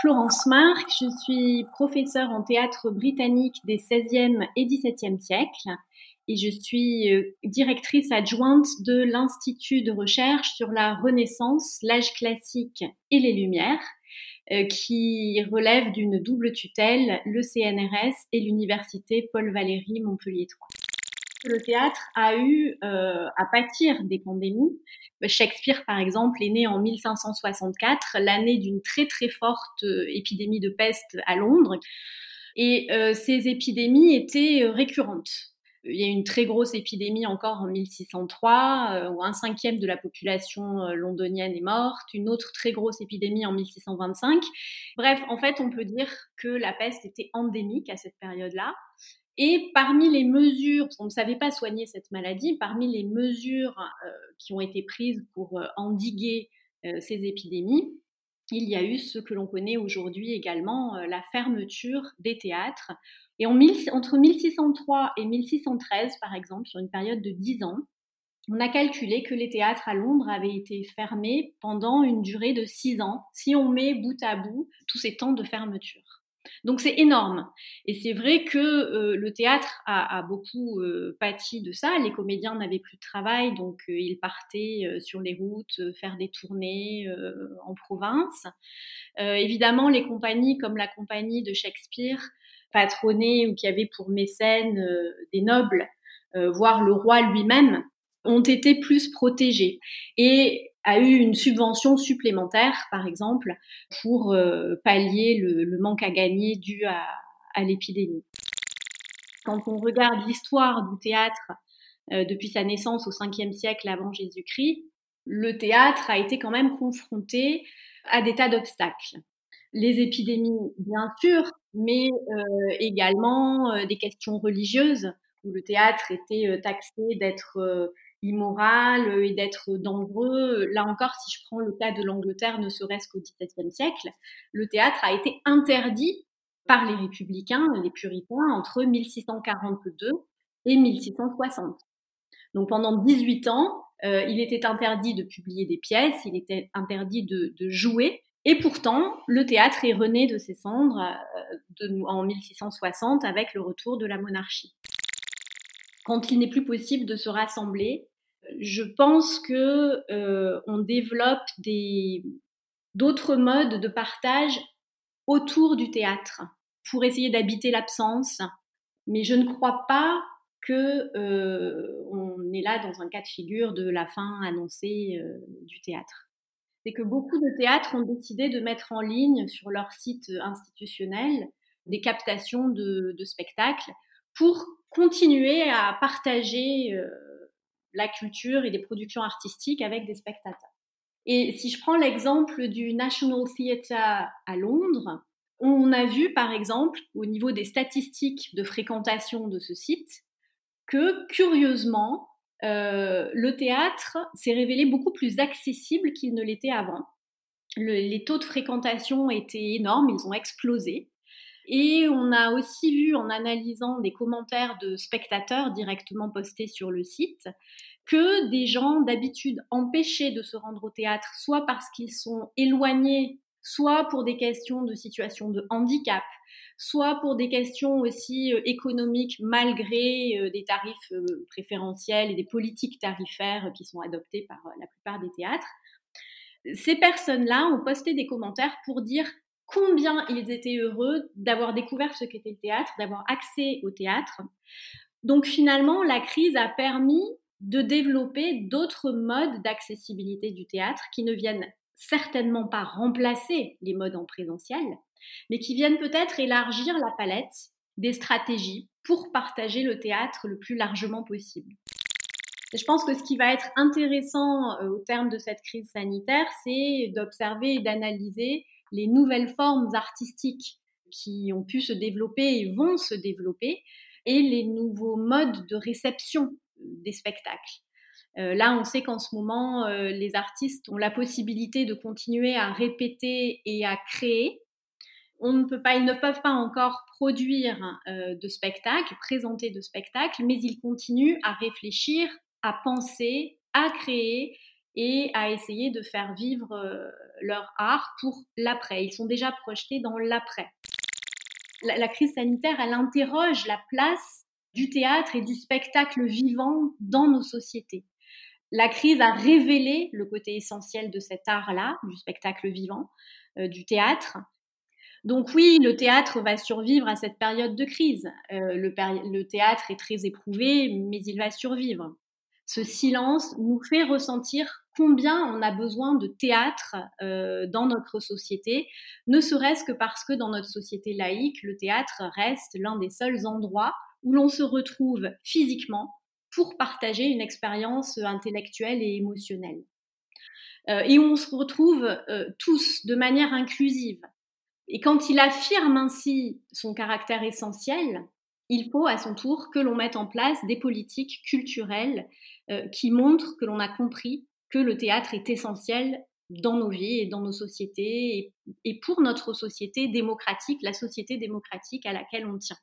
Florence Marc, je suis professeure en théâtre britannique des 16e et 17e siècles et je suis euh, directrice adjointe de l'Institut de recherche sur la Renaissance, l'âge classique et les Lumières, euh, qui relève d'une double tutelle, le CNRS et l'Université Paul Valéry Montpellier 3 le théâtre a eu euh, à pâtir des pandémies. Shakespeare, par exemple, est né en 1564, l'année d'une très très forte euh, épidémie de peste à Londres. Et euh, ces épidémies étaient récurrentes. Il y a une très grosse épidémie encore en 1603, où un cinquième de la population londonienne est morte, une autre très grosse épidémie en 1625. Bref, en fait, on peut dire que la peste était endémique à cette période-là. Et parmi les mesures, on ne savait pas soigner cette maladie, parmi les mesures euh, qui ont été prises pour euh, endiguer euh, ces épidémies, il y a eu ce que l'on connaît aujourd'hui également, la fermeture des théâtres. Et en entre 1603 et 1613, par exemple, sur une période de 10 ans, on a calculé que les théâtres à Londres avaient été fermés pendant une durée de 6 ans, si on met bout à bout tous ces temps de fermeture. Donc c'est énorme. Et c'est vrai que euh, le théâtre a, beaucoup euh, pâti de ça. Les comédiens n'avaient plus de travail, donc euh, ils partaient sur les routes, faire des tournées en province. évidemment, les compagnies comme la compagnie de Shakespeare, patronnées ou qui avaient pour mécène des nobles, voire le roi lui-même, ont été plus protégés. Et a eu une subvention supplémentaire, par exemple, pour euh, pallier le, manque à gagner dû à, l'épidémie. Quand on regarde l'histoire du théâtre euh, depuis sa naissance au 5e siècle avant Jésus-Christ, le théâtre a été quand même confronté à des tas d'obstacles. Les épidémies, bien sûr, mais euh, également des questions religieuses, où le théâtre était taxé d'être immoral euh, et d'être dangereux. Là encore, si je prends le cas de l'Angleterre, ne serait-ce qu'au XVIIe siècle, le théâtre a été interdit par les républicains, les puritains, entre 1642 et 1660. Donc pendant 18 ans, euh, il était interdit de publier des pièces, il était interdit de, jouer, et pourtant, le théâtre est rené de ses cendres euh, en 1660 avec le retour de la monarchie quand il n'est plus possible de se rassembler, je pense que euh, on développe d'autres modes de partage autour du théâtre pour essayer d'habiter l'absence. Mais je ne crois pas que euh, on est là dans un cas de figure de la fin annoncée euh, du théâtre. C'est que beaucoup de théâtres ont décidé de mettre en ligne sur leur site institutionnel des captations de, de spectacles pour continuer à partager euh, la culture et des productions artistiques avec des spectateurs. Et si je prends l'exemple du National Theatre à Londres, on a vu par exemple au niveau des statistiques de fréquentation de ce site que curieusement, euh, le théâtre s'est révélé beaucoup plus accessible qu'il ne l'était avant. les taux de fréquentation étaient énormes, ils ont explosé. Et on a aussi vu en analysant des commentaires de spectateurs directement postés sur le site que des gens d'habitude empêchés de se rendre au théâtre, soit parce qu'ils sont éloignés, soit pour des questions de situation de handicap, soit pour des questions aussi euh, économiques malgré euh, des tarifs euh, préférentiels et des politiques tarifaires qui sont adoptées par la plupart des théâtres. Ces personnes-là ont posté des commentaires pour dire combien ils étaient heureux d'avoir découvert ce qu'était le théâtre, d'avoir accès au théâtre. Donc finalement, la crise a permis de développer d'autres modes d'accessibilité du théâtre qui ne viennent certainement pas remplacer les modes en présentiel, mais qui viennent peut-être élargir la palette des stratégies pour partager le théâtre le plus largement possible. je pense que ce qui va être intéressant euh, au terme de cette crise sanitaire, c'est d'observer et d'analyser les nouvelles formes artistiques qui ont pu se développer et vont se développer, et les nouveaux modes de réception des spectacles. Euh, là, on sait qu'en ce moment, euh, les artistes ont la possibilité de continuer à répéter et à créer. On ne peut pas, ils ne peuvent pas encore produire euh, de spectacles, présenter de spectacles, mais ils continuent à réfléchir, à penser, à créer et à essayer de faire vivre euh, leur art pour l'après. Ils sont déjà projetés dans l'après. La, crise sanitaire, elle interroge la place du théâtre et du spectacle vivant dans nos sociétés. La crise a révélé le côté essentiel de cet art-là, du spectacle vivant, euh, du théâtre. Donc oui, le théâtre va survivre à cette période de crise. Euh, le théâtre est très éprouvé, mais il va survivre ce silence nous fait ressentir combien on a besoin de théâtre euh, dans notre société, ne serait-ce que parce que dans notre société laïque, le théâtre reste l'un des seuls endroits où l'on se retrouve physiquement pour partager une expérience intellectuelle et émotionnelle. Euh, et où on se retrouve euh, tous de manière inclusive. Et quand il affirme ainsi son caractère essentiel, il faut à son tour que l'on mette en place des politiques culturelles euh, qui montrent que l'on a compris que le théâtre est essentiel dans nos vies et dans nos sociétés et, pour notre société démocratique, la société démocratique à laquelle on tient.